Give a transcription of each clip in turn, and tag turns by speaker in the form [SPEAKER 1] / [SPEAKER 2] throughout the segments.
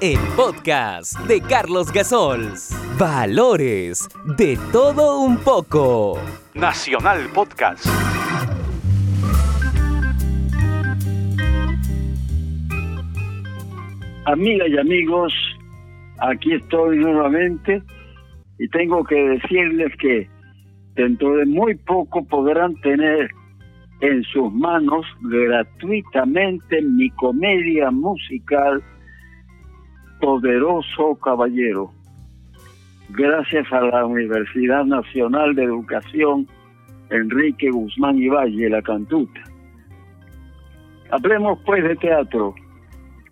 [SPEAKER 1] El podcast de Carlos Gasols. Valores de todo un poco.
[SPEAKER 2] Nacional Podcast.
[SPEAKER 3] Amigas y amigos, aquí estoy nuevamente y tengo que decirles que dentro de muy poco podrán tener en sus manos gratuitamente mi comedia musical Poderoso Caballero, gracias a la Universidad Nacional de Educación Enrique Guzmán y Valle, La Cantuta. Hablemos pues de teatro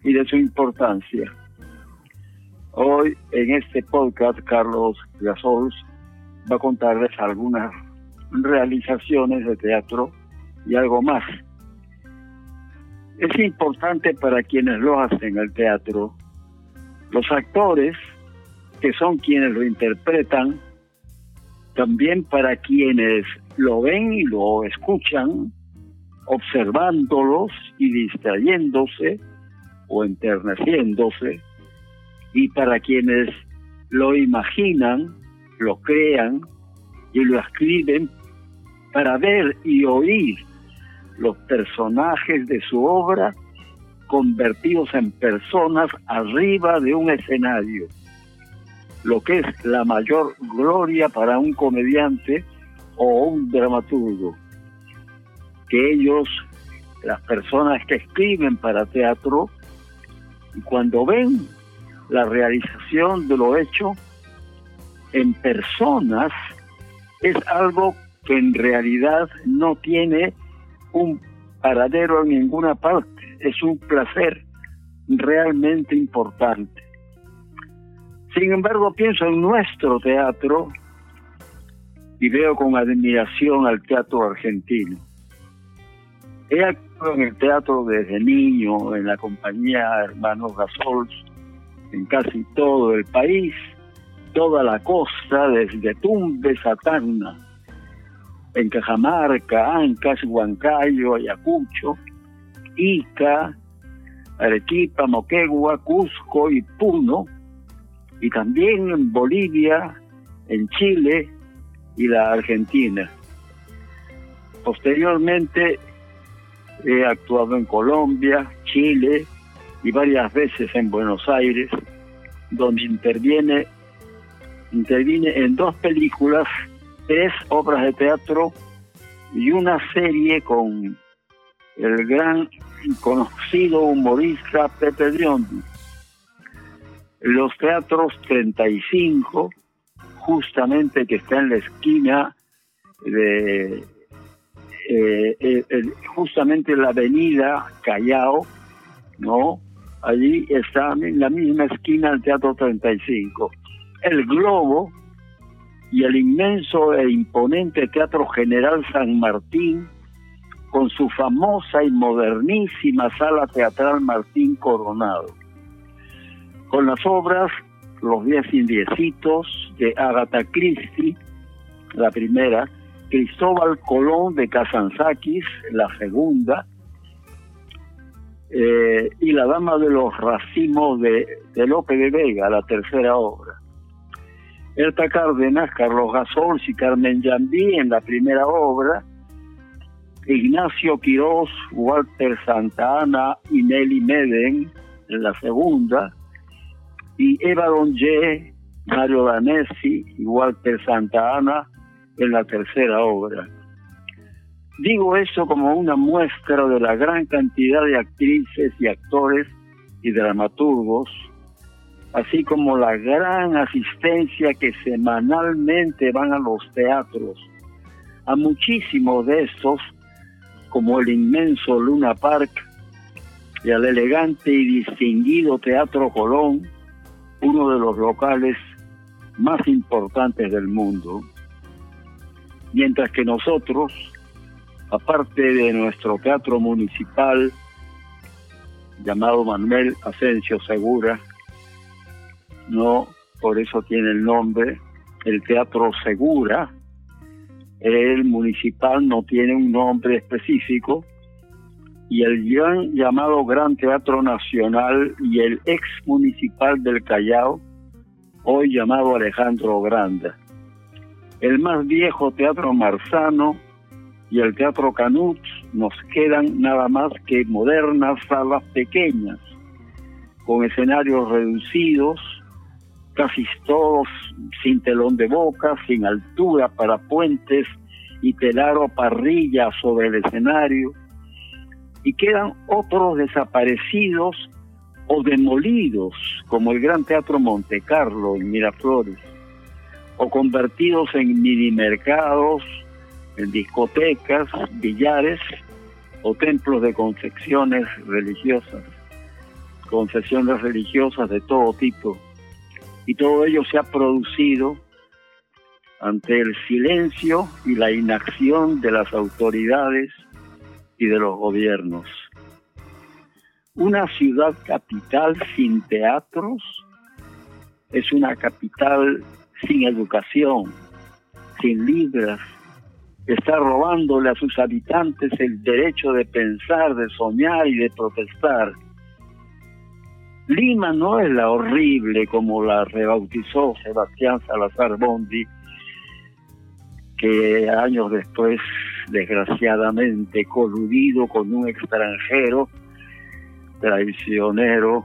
[SPEAKER 3] y de su importancia. Hoy en este podcast Carlos Gasols va a contarles algunas realizaciones de teatro y algo más. Es importante para quienes lo hacen el teatro, los actores, que son quienes lo interpretan, también para quienes lo ven y lo escuchan, observándolos y distrayéndose o enterneciéndose, y para quienes lo imaginan, lo crean y lo escriben para ver y oír los personajes de su obra convertidos en personas arriba de un escenario, lo que es la mayor gloria para un comediante o un dramaturgo, que ellos, las personas que escriben para teatro, y cuando ven la realización de lo hecho en personas, es algo que en realidad no tiene un paradero en ninguna parte. Es un placer realmente importante. Sin embargo, pienso en nuestro teatro y veo con admiración al teatro argentino. He actuado en el teatro desde niño, en la compañía Hermanos Gasols, en casi todo el país, toda la costa, desde Tumbes a Tacna en Cajamarca, Ancas, Huancayo, Ayacucho, Ica, Arequipa, Moquegua, Cusco y Puno, y también en Bolivia, en Chile y la Argentina. Posteriormente he actuado en Colombia, Chile y varias veces en Buenos Aires, donde interviene intervine en dos películas tres obras de teatro y una serie con el gran conocido humorista Pepe Biondi. Los teatros 35, justamente que está en la esquina de eh, eh, justamente la avenida Callao, ¿no? Allí está en la misma esquina el Teatro 35. El Globo, y el inmenso e imponente Teatro General San Martín, con su famosa y modernísima sala teatral Martín Coronado, con las obras Los Diez Indiecitos de Agatha Christie, la primera, Cristóbal Colón de Kazantzakis, la segunda, eh, y La Dama de los Racimos de, de Lope de Vega, la tercera obra. Erta Cárdenas, Carlos Gasol y Carmen Yambí en la primera obra, Ignacio Quirós, Walter Santa Ana y Nelly Meden en la segunda, y Eva Donge, Mario Danesi y Walter Santa Ana en la tercera obra. Digo eso como una muestra de la gran cantidad de actrices y actores y dramaturgos así como la gran asistencia que semanalmente van a los teatros. A muchísimos de estos, como el inmenso Luna Park, y al elegante y distinguido Teatro Colón, uno de los locales más importantes del mundo, mientras que nosotros, aparte de nuestro teatro municipal, llamado Manuel Asensio Segura, no por eso tiene el nombre, el Teatro Segura, el municipal no tiene un nombre específico, y el gran llamado Gran Teatro Nacional y el ex municipal del Callao, hoy llamado Alejandro Granda. El más viejo Teatro Marzano y el Teatro Canut nos quedan nada más que modernas salas pequeñas, con escenarios reducidos, casi todos sin telón de boca, sin altura para puentes y telar o parrilla sobre el escenario, y quedan otros desaparecidos o demolidos, como el Gran Teatro Monte Carlo en Miraflores, o convertidos en mini mercados, en discotecas, billares o templos de confecciones religiosas, confesiones religiosas de todo tipo. Y todo ello se ha producido ante el silencio y la inacción de las autoridades y de los gobiernos. Una ciudad capital sin teatros es una capital sin educación, sin libras, está robándole a sus habitantes el derecho de pensar, de soñar y de protestar. Lima no es la horrible como la rebautizó Sebastián Salazar Bondi, que años después, desgraciadamente, coludido con un extranjero, traicionero,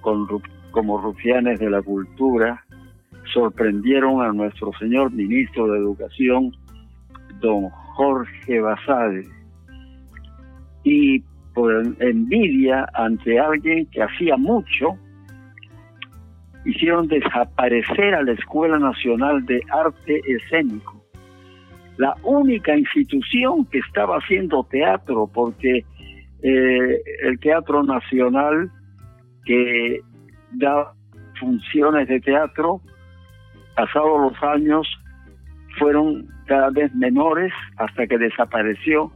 [SPEAKER 3] con, como rufianes de la cultura, sorprendieron a nuestro señor ministro de Educación, don Jorge Basade. Y por envidia ante alguien que hacía mucho, hicieron desaparecer a la Escuela Nacional de Arte Escénico, la única institución que estaba haciendo teatro, porque eh, el Teatro Nacional que da funciones de teatro, pasados los años, fueron cada vez menores hasta que desapareció.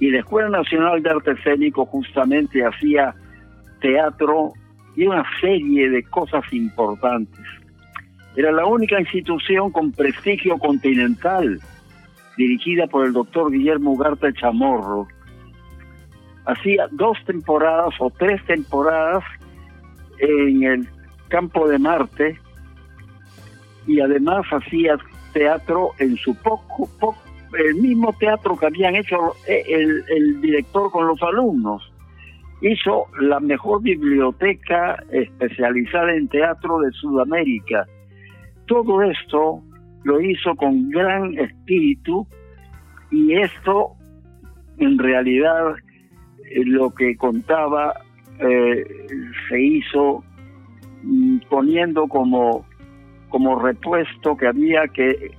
[SPEAKER 3] Y la Escuela Nacional de Arte Escénico justamente hacía teatro y una serie de cosas importantes. Era la única institución con prestigio continental, dirigida por el doctor Guillermo Ugarte Chamorro. Hacía dos temporadas o tres temporadas en el campo de Marte y además hacía teatro en su poco, el mismo teatro que habían hecho eh, el, director con los alumnos. Hizo la mejor biblioteca especializada en teatro de Sudamérica. Todo esto lo hizo con gran espíritu y esto en realidad eh, lo que contaba eh, se hizo mm, poniendo como como repuesto que había que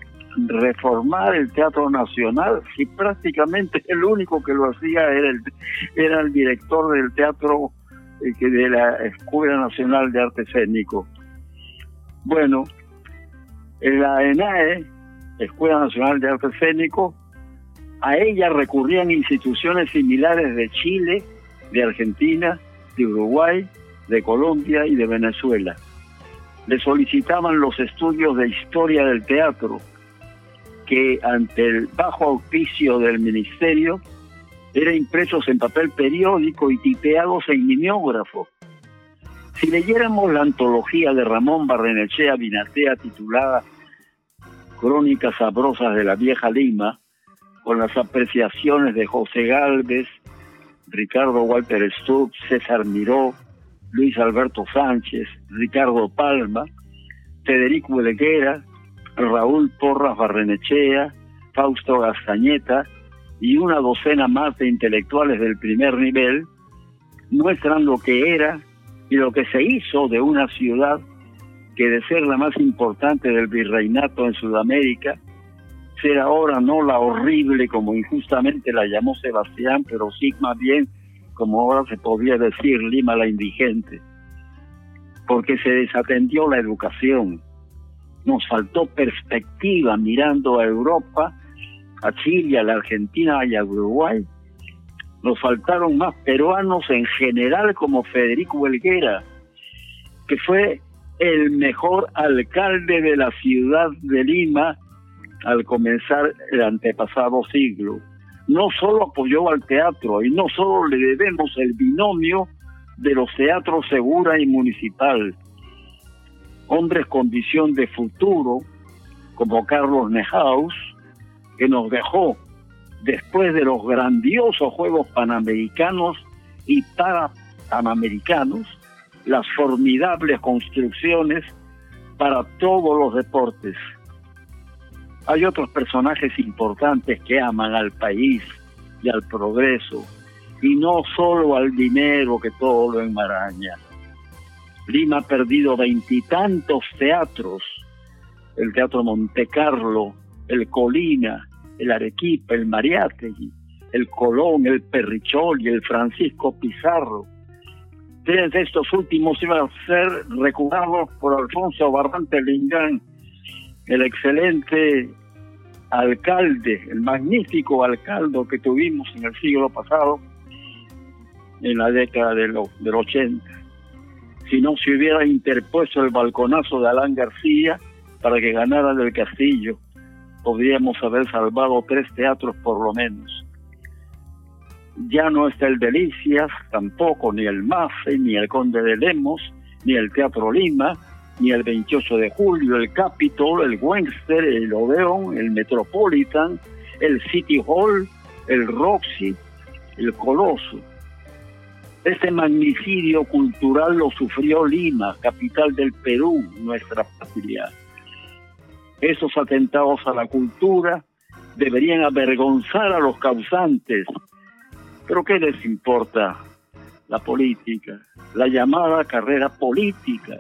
[SPEAKER 3] reformar el Teatro Nacional y prácticamente el único que lo hacía era el, era el director del teatro eh, de la Escuela Nacional de Arte Escénico. Bueno, en la ENAE, Escuela Nacional de Arte Escénico, a ella recurrían instituciones similares de Chile, de Argentina, de Uruguay, de Colombia y de Venezuela le solicitaban los estudios de historia del teatro, que ante el bajo auspicio del ministerio eran impresos en papel periódico y tipeados en mimeógrafo. Si leyéramos la antología de Ramón Barrenechea Binatea titulada Crónicas sabrosas de la vieja Lima, con las apreciaciones de José Galvez, Ricardo Walter Stubb, César Miró, Luis Alberto Sánchez, Ricardo Palma, Federico Leguera, Raúl Porras Barrenechea, Fausto Gastañeta y una docena más de intelectuales del primer nivel muestran lo que era y lo que se hizo de una ciudad que de ser la más importante del virreinato en Sudamérica, ser ahora no la horrible como injustamente la llamó Sebastián, pero sí más bien como ahora se podría decir Lima la indigente, porque se desatendió la educación, nos faltó perspectiva mirando a Europa, a Chile, a la Argentina y a Uruguay. Nos faltaron más peruanos en general como Federico Helguera, que fue el mejor alcalde de la ciudad de Lima al comenzar el antepasado siglo. No solo apoyó al teatro y no solo le debemos el binomio de los teatros Segura y Municipal, hombres con visión de futuro, como Carlos Nehaus, que nos dejó después de los grandiosos Juegos Panamericanos y para Panamericanos, las formidables construcciones para todos los deportes. Hay otros personajes importantes que aman al país y al progreso, y no solo al dinero que todo lo enmaraña. Lima ha perdido veintitantos teatros, el Teatro Monte Carlo, el Colina, el Arequipa, el Mariátegui, el Colón, el Perrichol y el Francisco Pizarro. Tres de estos últimos iban a ser recordados por Alfonso Barrante Lingán, el excelente alcalde, el magnífico alcalde que tuvimos en el siglo pasado, en la década del, del 80 si no se hubiera interpuesto el balconazo de Alán García para que ganara del Castillo, podríamos haber salvado tres teatros por lo menos. Ya no está el Delicias, tampoco, ni el MAFE, ni el Conde de Lemos, ni el Teatro Lima, ni el 28 de julio, el Capitol, el Webster, el Odeon, el Metropolitan, el City Hall, el Roxy, el Coloso. Este magnicidio cultural lo sufrió Lima, capital del Perú, nuestra patria. Esos atentados a la cultura deberían avergonzar a los causantes. Pero ¿qué les importa la política, la llamada carrera política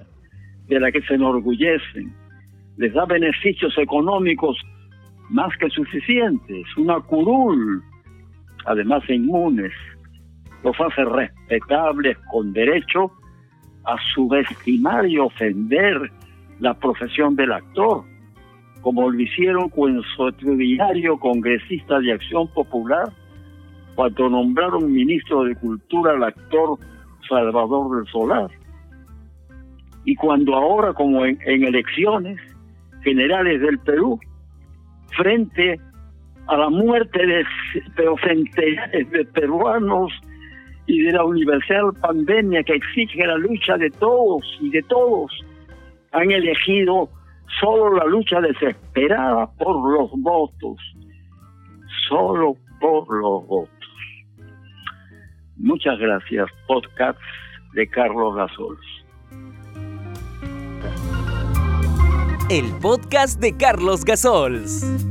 [SPEAKER 3] de la que se enorgullecen? Les da beneficios económicos más que suficientes, una curul, además inmunes los hace respetables con derecho a subestimar y ofender la profesión del actor, como lo hicieron con su extraordinario congresista de Acción Popular cuando nombraron ministro de Cultura al actor Salvador del Solar. Y cuando ahora, como en, elecciones generales del Perú, frente a la muerte de centenares de peruanos y de la universal pandemia que exige la lucha de todos y de todos, han elegido solo la lucha desesperada por los votos, solo por los votos. Muchas gracias, podcast de Carlos Gasols.
[SPEAKER 1] El podcast de Carlos Gasols.